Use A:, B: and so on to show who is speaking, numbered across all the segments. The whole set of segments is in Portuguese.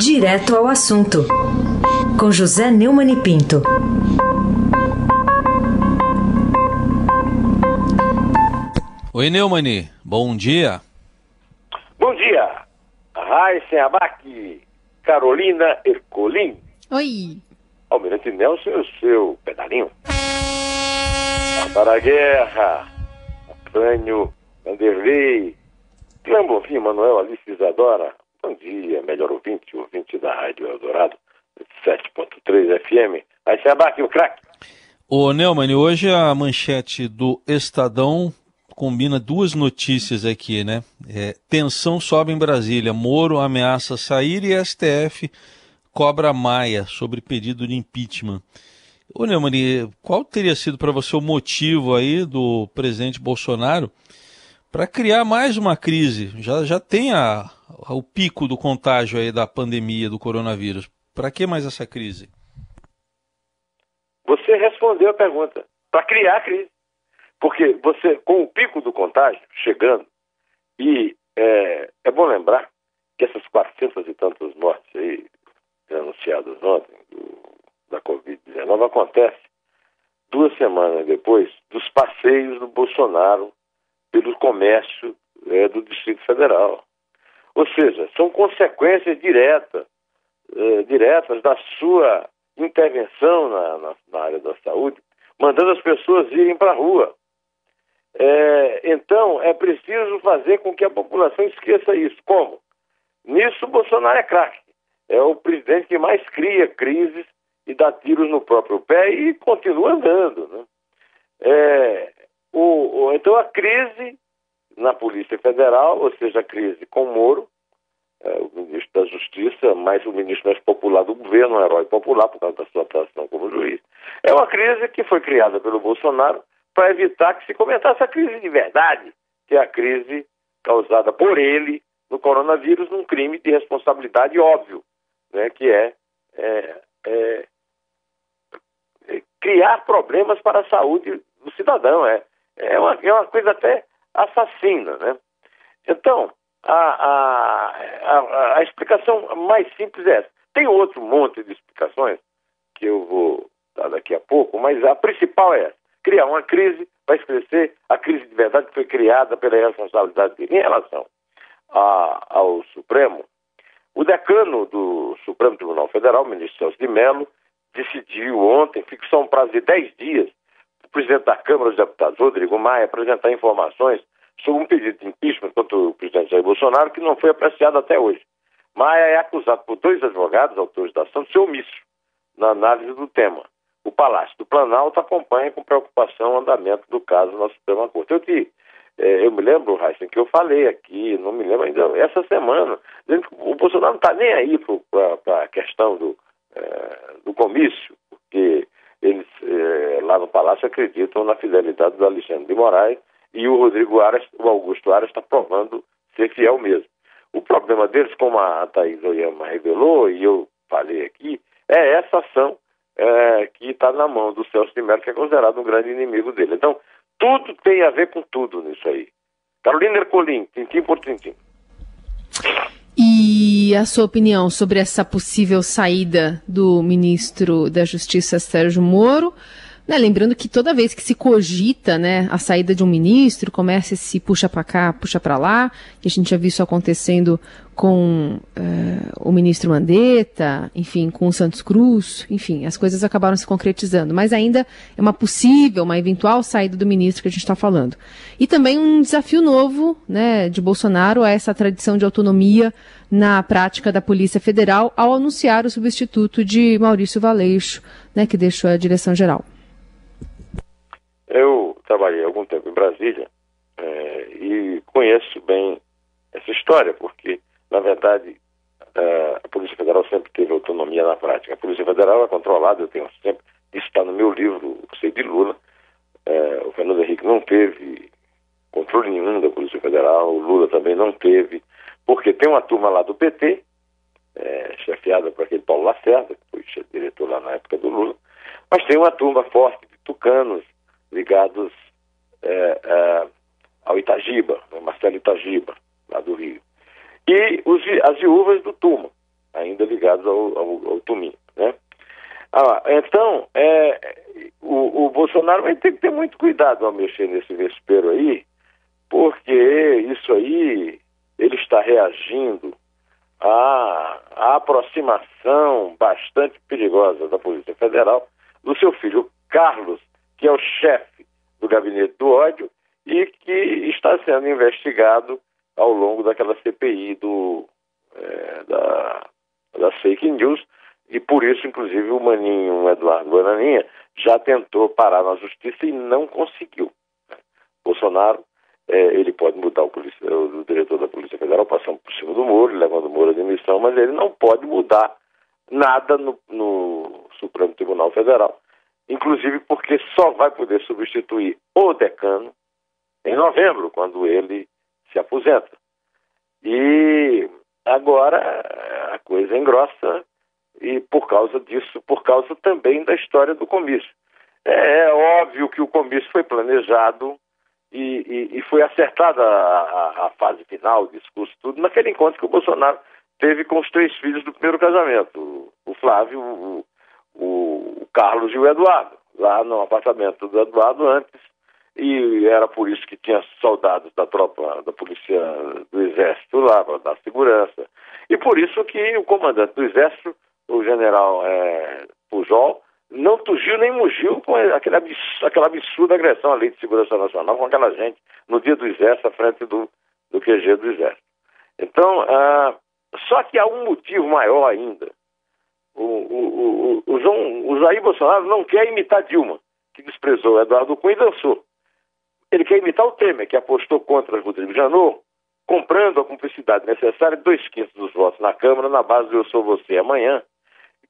A: Direto ao assunto, com José Neumann e Pinto.
B: Oi, Neumani, bom dia.
C: Bom dia, Raíssa Abac, Carolina Ercolim.
D: Oi.
C: Almirante Nelson e o seu pedalinho. Para a guerra, Crânio, Vanderlei, Clã Bonfim, Manuel Alice Isadora. Bom dia, melhor ouvinte, ouvinte da Rádio Eldorado, 7.3 FM. Aí se abaque o craque.
B: Ô, Neumann, hoje a manchete do Estadão combina duas notícias aqui, né? É, tensão sobe em Brasília, Moro ameaça sair e STF cobra Maia sobre pedido de impeachment. Ô Neumann, qual teria sido para você o motivo aí do presidente Bolsonaro para criar mais uma crise? Já, já tem a, a, o pico do contágio aí da pandemia do coronavírus. Para que mais essa crise?
C: Você respondeu a pergunta. Para criar a crise. Porque você, com o pico do contágio chegando, e é, é bom lembrar que essas 400 e tantas mortes aí anunciadas ontem do, da Covid-19 acontece duas semanas depois dos passeios do Bolsonaro pelo comércio é, do Distrito Federal. Ou seja, são consequências diretas, é, diretas da sua intervenção na, na, na, área da saúde, mandando as pessoas irem para a rua. É, então, é preciso fazer com que a população esqueça isso. Como? Nisso, Bolsonaro é craque. É o presidente que mais cria crises e dá tiros no próprio pé e continua andando. Né? É, o, o, então, a crise na Polícia Federal, ou seja, a crise com Moro, é, o ministro da Justiça, mais o ministro mais popular do governo, um herói popular por causa da sua atuação como juiz. É uma crise que foi criada pelo Bolsonaro para evitar que se comentasse a crise de verdade, que é a crise causada por ele no coronavírus, num crime de responsabilidade óbvio, né, que é, é, é, é criar problemas para a saúde do cidadão. É, é, uma, é uma coisa até assassina. Né? Então, a, a, a, a explicação mais simples é essa. Tem outro monte de explicações que eu vou dar daqui a pouco, mas a principal é essa criar uma crise, vai esclarecer a crise de verdade foi criada pela responsabilidade dele. Em relação a, ao Supremo, o decano do Supremo Tribunal Federal, o ministro Celso de Mello, decidiu ontem, fixou um prazo de 10 dias para o presidente da Câmara dos Deputados, Rodrigo Maia, apresentar informações sobre um pedido de impeachment contra o presidente Jair Bolsonaro que não foi apreciado até hoje. Maia é acusado por dois advogados, autores da ação, de ser omisso na análise do tema o Palácio do Planalto acompanha com preocupação o andamento do caso na Suprema Corte. Eu, te, é, eu me lembro, Raíssa, que eu falei aqui, não me lembro ainda, essa semana, dizendo que o Bolsonaro não está nem aí para a questão do, é, do comício, porque eles é, lá no Palácio acreditam na fidelidade do Alexandre de Moraes e o Rodrigo Aras, o Augusto Aras está provando ser fiel mesmo. O problema deles, como a Thaís Oyama revelou, e eu falei aqui, é essa ação é, que está na mão do Celso de Mello, que é considerado um grande inimigo dele. Então, tudo tem a ver com tudo nisso aí. Carolina Ercolim, tintim por tintim.
D: E a sua opinião sobre essa possível saída do ministro da Justiça, Sérgio Moro? Né, lembrando que toda vez que se cogita né, a saída de um ministro, começa se puxa para cá, puxa para lá, e a gente já viu isso acontecendo com uh, o ministro Mandetta, enfim, com o Santos Cruz, enfim, as coisas acabaram se concretizando, mas ainda é uma possível, uma eventual saída do ministro que a gente está falando. E também um desafio novo né, de Bolsonaro a essa tradição de autonomia na prática da Polícia Federal ao anunciar o substituto de Maurício Valeixo, né, que deixou a direção geral.
C: Eu trabalhei algum tempo em Brasília é, e conheço bem essa história, porque, na verdade, a Polícia Federal sempre teve autonomia na prática. A Polícia Federal é controlada, eu tenho sempre, isso está no meu livro, o Sei de Lula. É, o Fernando Henrique não teve controle nenhum da Polícia Federal, o Lula também não teve, porque tem uma turma lá do PT, é, chefiada por aquele Paulo Lacerda, que foi diretor lá na época do Lula, mas tem uma turma forte de tucanos, ligados é, é, ao Itagiba, Marcelo Itagiba, lá do Rio. E os, as viúvas do Tuma, ainda ligados ao, ao, ao Tumim, né? Ah, então, é, o, o, Bolsonaro vai ter que ter muito cuidado ao mexer nesse vespeiro aí, porque isso aí ele está reagindo à aproximação bastante perigosa da Polícia Federal do seu filho Carlos, que é o chefe do gabinete do ódio e que está sendo investigado ao longo daquela CPI do, é, da, das fake news, e por isso, inclusive, o Maninho, o Eduardo Bananinha, já tentou parar na justiça e não conseguiu. Bolsonaro, é, ele pode mudar o, o, diretor da Polícia Federal passando por cima do Moro, levando o Moro à demissão, mas ele não pode mudar nada no, no Supremo Tribunal Federal. Inclusive porque só vai poder substituir o decano em novembro, quando ele se aposenta. E agora a coisa engrossa e por causa disso, por causa também da história do comício. É, é óbvio que o comício foi planejado e, e, e foi acertada a, a, fase final, o discurso, tudo, naquele encontro que o Bolsonaro teve com os três filhos do primeiro casamento, o, Flávio, o, Carlos e o Eduardo, lá no apartamento do Eduardo antes, e era por isso que tinha soldados da tropa, da polícia do exército lá, para dar segurança, e por isso que o comandante do exército o general é, Pujol, não tugiu nem mugiu com aquele absurdo, aquela absurda agressão à lei de segurança nacional com aquela gente no dia do exército, à frente do, do QG do exército. Então, ah, só que há um motivo maior ainda. O, o, o, o, João, o Jair Bolsonaro não quer imitar Dilma, que desprezou Eduardo Cunha e dançou. Ele quer imitar o Temer, que apostou contra Rodrigo Janot, comprando a cumplicidade necessária de dois quintos dos votos na Câmara na base do Eu Sou Você amanhã,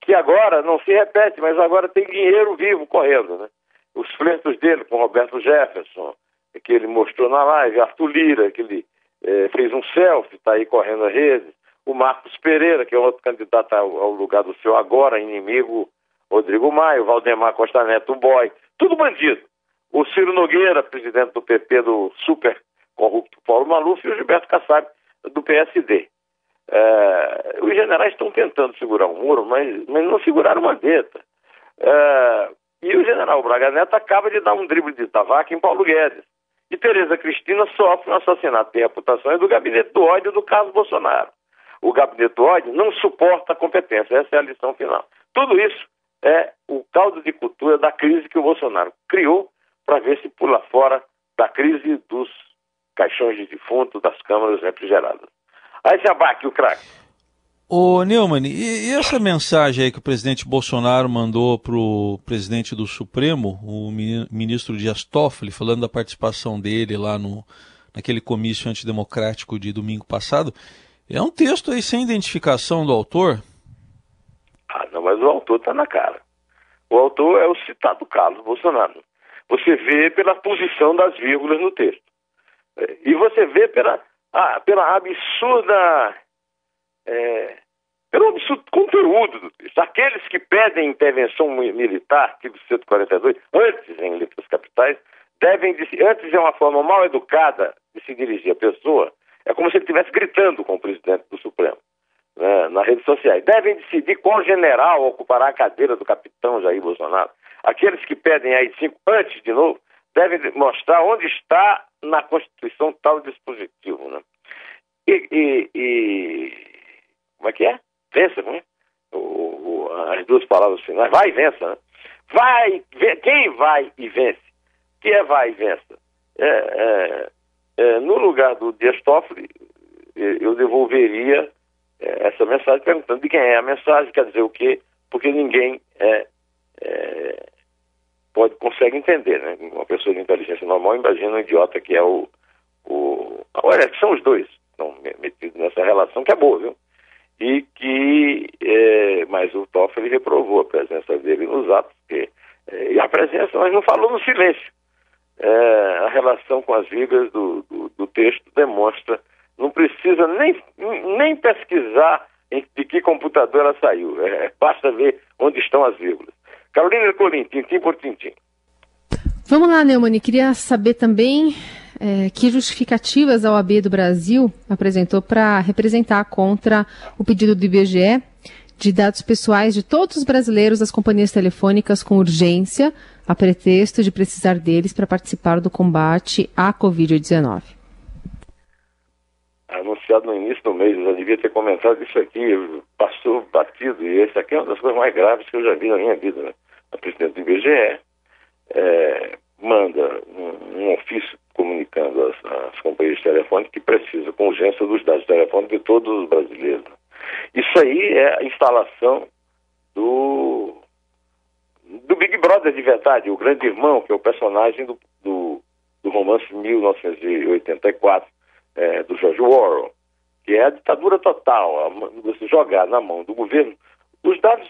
C: que agora não se repete, mas agora tem dinheiro vivo correndo, né? Os flertos dele com Roberto Jefferson, que ele mostrou na live, Arthur Lira, que ele é, fez um selfie, está aí correndo as redes, o Marcos Pereira, que é outro candidato ao, lugar do seu agora inimigo Rodrigo Maio, Valdemar Costa Neto, o boy, tudo bandido. O Ciro Nogueira, presidente do PP do super corrupto Paulo Maluf, e o Gilberto Kassab, do PSD. É, os generais estão tentando segurar o muro, mas, mas não seguraram uma deta. É, e o general Braga Neto acaba de dar um drible de tabaco em Paulo Guedes. E Tereza Cristina sofre um assassinato de reputação do gabinete do ódio do Carlos Bolsonaro. O gabinete do ódio não suporta a competência, essa é a lição final. Tudo isso é o caldo de cultura da crise que o Bolsonaro criou para ver se pula fora da crise dos caixões de defunto, das câmaras refrigeradas. Aí se abaque o craque.
B: Ô Neumann, e, essa mensagem aí que o presidente Bolsonaro mandou para o presidente do Supremo, o ministro Dias Toffoli, falando da participação dele lá no, naquele comício antidemocrático de domingo passado, é um texto aí sem identificação do autor?
C: Ah, não, mas o autor está na cara. O autor é o citado Carlos Bolsonaro. Você vê pela posição das vírgulas no texto. É, e você vê pela ah, pela absurda. É, pelo absurdo conteúdo do texto. Aqueles que pedem intervenção militar, artigo 142, antes em letras capitais, devem, antes é uma forma mal educada de se dirigir à pessoa, é como se ele estivesse gritando com o presidente do Supremo, né, nas redes sociais. Devem decidir qual general ocupará a cadeira do capitão Jair Bolsonaro. Aqueles que pedem aí cinco antes, de novo, devem mostrar onde está na Constituição tal dispositivo. Né? E, e, e, como é que é? Vença, como é? As duas palavras finais, vai e vença. Né? Vai, quem vai e vence? Que é vai e vença? É, é, é, no lugar do Dias Toffoli, eu devolveria é, essa mensagem perguntando de quem é a mensagem, quer dizer o quê, porque ninguém é, é pode, consegue entender, né? Uma pessoa de inteligência normal imagina um idiota que é o. o olha, são os dois estão metidos nessa relação, que é boa, viu? E que. É, mas o Toffoli reprovou a presença dele nos atos, porque, é, e a presença, mas não falou no silêncio. É, a relação com as vigas do, do, do, texto demonstra, não precisa nem, nem pesquisar de que computador ela saiu, é, basta ver onde estão as vírgulas. Carolina Colim, tintim por tintim.
D: Vamos lá, Neumann, queria saber também é, que justificativas a OAB do Brasil apresentou para representar contra o pedido do IBGE de dados pessoais de todos os brasileiros das companhias telefônicas com urgência, a pretexto de precisar deles para participar do combate à Covid-19.
C: Anunciado no início do mês, eu já devia ter comentado isso aqui, passou batido, e esse aqui é uma das coisas mais graves que eu já vi na minha vida. Né? A presidente do IBGE é, manda um, um, ofício comunicando às, às companhias telefônicas que precisa com urgência dos dados telefônicos de todos os brasileiros. Isso aí é a instalação do, do Big Brother de verdade, o grande irmão, que é o personagem do, do, do romance 1984, é, do George Orwell, que é a ditadura total, você jogar na mão do governo os dados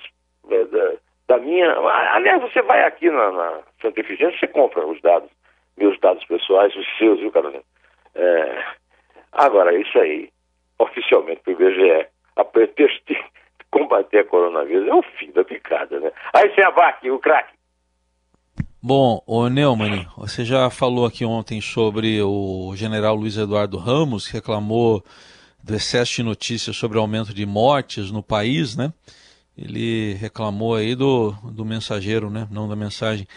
C: é, da, da, minha. Aliás, você vai aqui na, na Santa Efigênia, você compra os dados, meus dados pessoais, os seus, viu, Carolina? É, agora, isso aí, oficialmente para o IBGE, a pretexto de combater a coronavírus é o fim da picada, né? Aí você abaque, o craque.
B: Bom, o Neumann, você já falou aqui ontem sobre o general Luiz Eduardo Ramos, que reclamou do excesso de notícias sobre o aumento de mortes no país, né? Ele reclamou aí do, do mensageiro, né? Não da mensagem.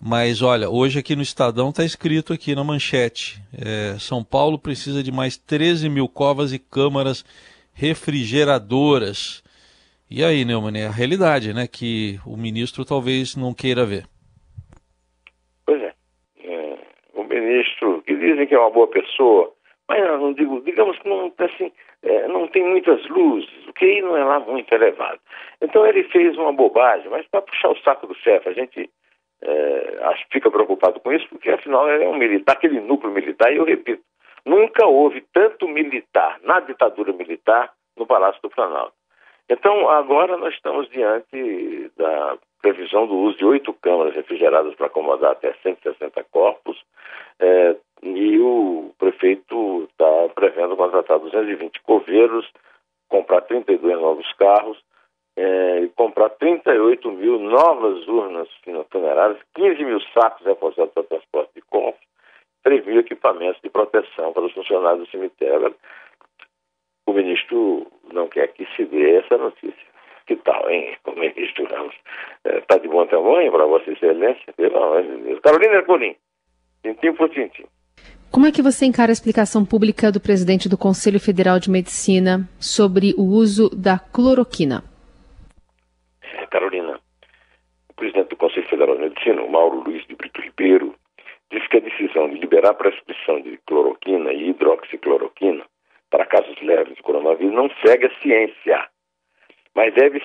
B: Mas olha, hoje aqui no Estadão está escrito aqui na manchete: é, São Paulo precisa de mais 13 mil covas e câmaras refrigeradoras. E aí, Neumann, é a realidade, né? Que o ministro talvez não queira ver.
C: Pois é. é o ministro, que dizem que é uma boa pessoa, mas não digo, digamos que não, assim, é, não tem muitas luzes, o QI não é lá muito elevado. Então ele fez uma bobagem, mas para puxar o saco do chefe, a gente é, fica preocupado com isso, porque afinal ele é um militar, aquele núcleo militar, e eu repito, Nunca houve tanto militar na ditadura militar no Palácio do Planalto. Então, agora nós estamos diante da previsão do uso de oito câmaras refrigeradas para acomodar até 160 corpos, é, e o prefeito está prevendo contratar 220 coveiros, comprar 32 novos carros, é, comprar 38 mil novas urnas funerárias, 15 mil sacos reforçados para transporte de corpos, 3 mil equipamentos de proteção para os funcionários do cemitério. O ministro não quer que se dê essa notícia. Que tal, hein, o ministro Ramos? Está é, de bom tamanho para Vossa Excelência? Pelo amor de Deus. Carolina Ercolim, tintim por tintim.
D: Como é que você encara a explicação pública do presidente do Conselho Federal de Medicina sobre o uso da cloroquina?
C: É, Carolina, o presidente do Conselho Federal de Medicina, o Mauro Luiz de Brito Ribeiro, diz que a decisão de liberar a prescrição de cloroquina e hidroxicloroquina para casos leves de coronavírus não segue a ciência, mas, deve,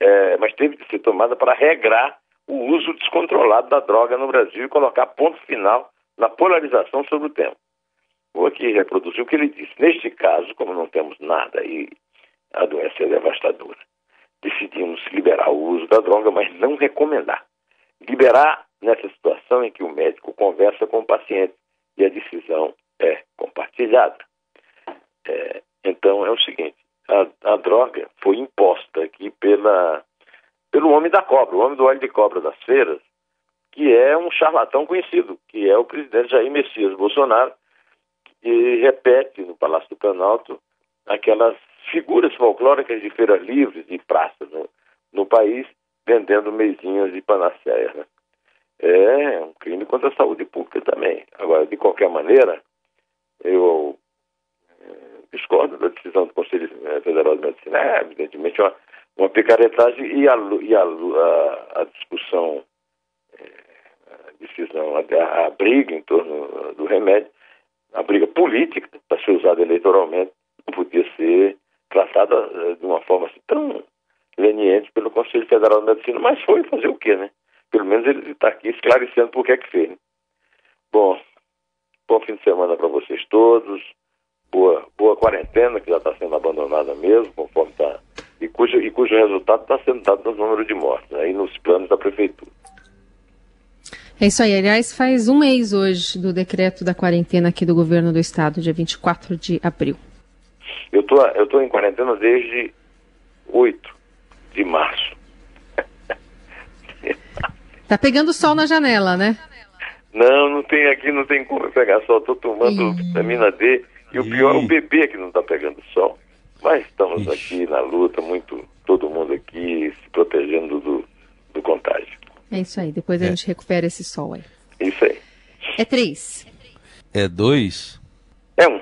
C: é, mas teve de ser tomada para regrar o uso descontrolado da droga no Brasil e colocar ponto final na polarização sobre o tema. Vou aqui reproduzir o que ele disse. Neste caso, como não temos nada e a doença é devastadora, decidimos liberar o uso da droga, mas não recomendar. Liberar nessa situação em que o médico conversa com o paciente e a decisão é compartilhada. É, então é o seguinte: a, a, droga foi imposta aqui pela, pelo homem da cobra, o homem do óleo de cobra das feiras, que é um charlatão conhecido, que é o presidente Jair Messias Bolsonaro, que repete no Palácio do Planalto aquelas figuras folclóricas de feiras livres, de praças no, no país, vendendo meizinhas de panaceia. Né? É um crime contra a saúde pública também. Agora, de qualquer maneira, eu é, discordo da decisão do Conselho Federal de Medicina. É, evidentemente, uma, uma picaretagem e a, e a, a, a discussão, é, a decisão, a, a, briga em torno do remédio, a briga política para ser usada eleitoralmente, não podia ser tratada é, de uma forma assim, tão leniente pelo Conselho Federal de Medicina, mas foi fazer o quê, né? Menos ele está aqui esclarecendo por que é que fez. Né? Bom, bom fim de semana para vocês todos. Boa, boa quarentena, que já está sendo abandonada mesmo, conforme está. E cujo, e cujo resultado está sendo dado no número de mortes, aí né? nos planos da prefeitura.
D: É isso aí. Aliás, faz um mês hoje do decreto da quarentena aqui do governo do estado, dia 24 de abril.
C: Eu tô, eu tô em quarentena desde 8 de março.
D: Tá pegando sol na janela, né?
C: Não, não tem aqui, não tem como pegar sol. Estou tomando
D: Ih.
C: vitamina D e o pior é
B: Ih.
C: o bebê que não está pegando sol. Mas estamos
B: Ixi.
C: aqui na luta, muito, todo mundo aqui se protegendo do, do contágio.
D: É isso aí, depois a
B: É.
D: gente recupera esse sol aí.
C: Isso aí.
D: É três.
B: É dois?
C: É um.